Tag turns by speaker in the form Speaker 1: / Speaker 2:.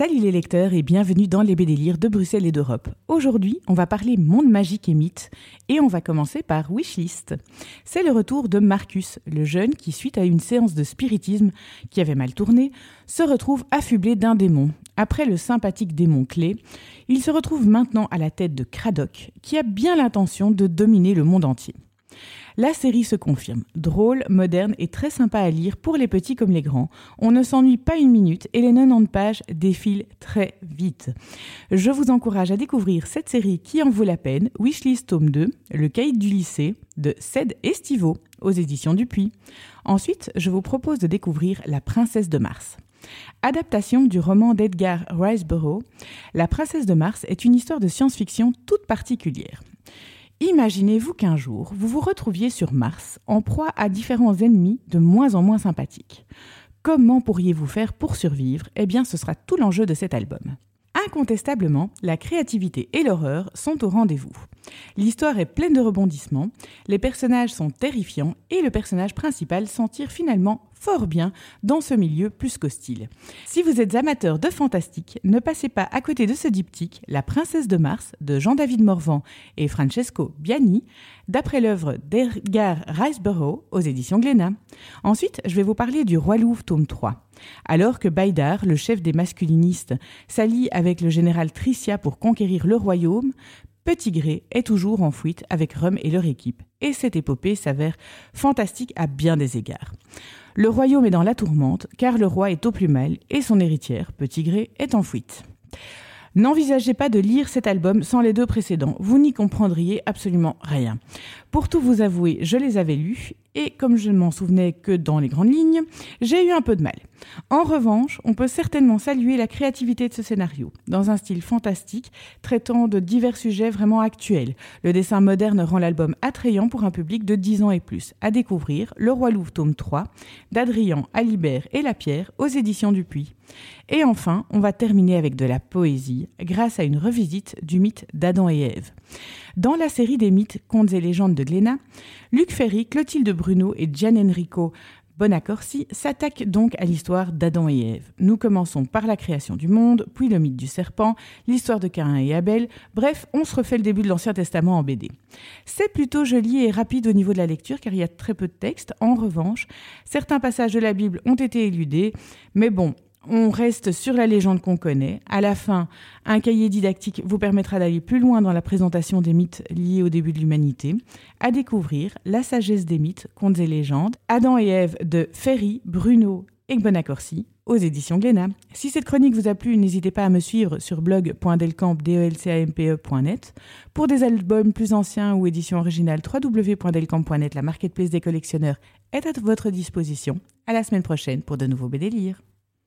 Speaker 1: Salut les lecteurs et bienvenue dans les BD de Bruxelles et d'Europe. Aujourd'hui, on va parler monde magique et mythe et on va commencer par Wishlist. C'est le retour de Marcus, le jeune qui, suite à une séance de spiritisme qui avait mal tourné, se retrouve affublé d'un démon. Après le sympathique démon clé, il se retrouve maintenant à la tête de Cradoc, qui a bien l'intention de dominer le monde entier. La série se confirme. Drôle, moderne et très sympa à lire pour les petits comme les grands. On ne s'ennuie pas une minute et les 90 pages défilent très vite. Je vous encourage à découvrir cette série qui en vaut la peine, Wishlist tome 2, Le caïd du lycée, de Ced Estivo, aux éditions Dupuis. Ensuite, je vous propose de découvrir La princesse de Mars. Adaptation du roman d'Edgar Riceborough, La princesse de Mars est une histoire de science-fiction toute particulière. Imaginez-vous qu'un jour, vous vous retrouviez sur Mars, en proie à différents ennemis de moins en moins sympathiques. Comment pourriez-vous faire pour survivre? Eh bien, ce sera tout l'enjeu de cet album. Incontestablement, la créativité et l'horreur sont au rendez-vous. L'histoire est pleine de rebondissements, les personnages sont terrifiants et le personnage principal s'en tire finalement fort bien dans ce milieu plus qu'hostile. Si vous êtes amateur de fantastique, ne passez pas à côté de ce diptyque La princesse de Mars de Jean-David Morvan et Francesco Biani, d'après l'œuvre d'Edgar Riceborough aux éditions Glénat. Ensuite, je vais vous parler du Roi Louvre tome 3. Alors que Baïdar, le chef des masculinistes, s'allie avec le général Tricia pour conquérir le royaume, Petit Gré est toujours en fuite avec Rum et leur équipe, et cette épopée s'avère fantastique à bien des égards. Le royaume est dans la tourmente, car le roi est au plus mal et son héritière, Petit Gré, est en fuite. N'envisagez pas de lire cet album sans les deux précédents, vous n'y comprendriez absolument rien. Pour tout vous avouer, je les avais lus et comme je ne m'en souvenais que dans les grandes lignes, j'ai eu un peu de mal. En revanche, on peut certainement saluer la créativité de ce scénario, dans un style fantastique, traitant de divers sujets vraiment actuels. Le dessin moderne rend l'album attrayant pour un public de 10 ans et plus. À découvrir Le Roi Louvre tome 3 d'Adrien Alibert et Lapierre aux éditions Dupuis. Et enfin, on va terminer avec de la poésie grâce à une revisite du mythe d'Adam et Ève. Dans la série des mythes, contes et légendes de Glénat, Luc Ferry, Clotilde Bruno et Gian Enrico Bonaccorsi s'attaquent donc à l'histoire d'Adam et Ève. Nous commençons par la création du monde, puis le mythe du serpent, l'histoire de Cain et Abel, bref, on se refait le début de l'Ancien Testament en BD. C'est plutôt joli et rapide au niveau de la lecture car il y a très peu de texte. En revanche, certains passages de la Bible ont été éludés, mais bon, on reste sur la légende qu'on connaît. À la fin, un cahier didactique vous permettra d'aller plus loin dans la présentation des mythes liés au début de l'humanité. À découvrir La sagesse des mythes, contes et légendes, Adam et Ève de Ferry, Bruno et Bonaccorsi aux éditions Glénat. Si cette chronique vous a plu, n'hésitez pas à me suivre sur blog.delcamp.net. Pour des albums plus anciens ou éditions originales, www.delcamp.net, la marketplace des collectionneurs est à votre disposition. À la semaine prochaine pour de nouveaux BD